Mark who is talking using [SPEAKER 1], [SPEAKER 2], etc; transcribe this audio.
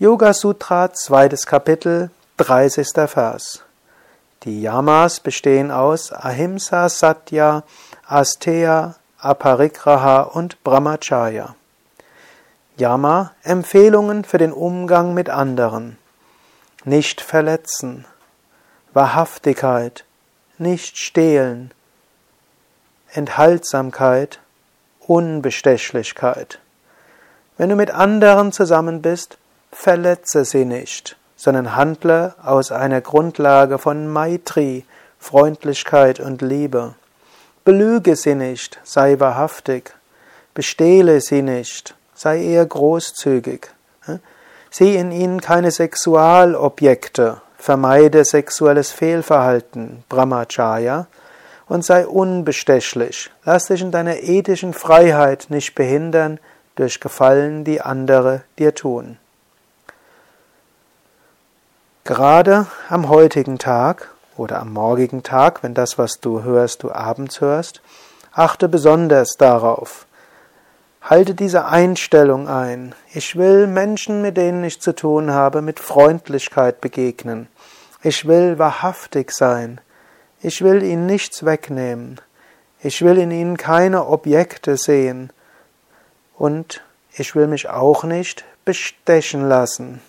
[SPEAKER 1] Yoga Sutra, zweites Kapitel, 30. Vers. Die Yamas bestehen aus Ahimsa, Satya, Asteya, Aparigraha und Brahmacharya. Yama Empfehlungen für den Umgang mit anderen. Nicht verletzen. Wahrhaftigkeit. Nicht stehlen. Enthaltsamkeit. Unbestechlichkeit. Wenn du mit anderen zusammen bist, verletze sie nicht, sondern handle aus einer Grundlage von Maitri, Freundlichkeit und Liebe. Belüge sie nicht, sei wahrhaftig. Bestehle sie nicht, sei eher großzügig. Sieh in ihnen keine Sexualobjekte, vermeide sexuelles Fehlverhalten, Brahmacharya, und sei unbestechlich. Lass dich in deiner ethischen Freiheit nicht behindern durch Gefallen, die andere dir tun. Gerade am heutigen Tag oder am morgigen Tag, wenn das, was du hörst, du abends hörst, achte besonders darauf. Halte diese Einstellung ein. Ich will Menschen, mit denen ich zu tun habe, mit Freundlichkeit begegnen. Ich will wahrhaftig sein. Ich will ihnen nichts wegnehmen. Ich will in ihnen keine Objekte sehen. Und ich will mich auch nicht bestechen lassen.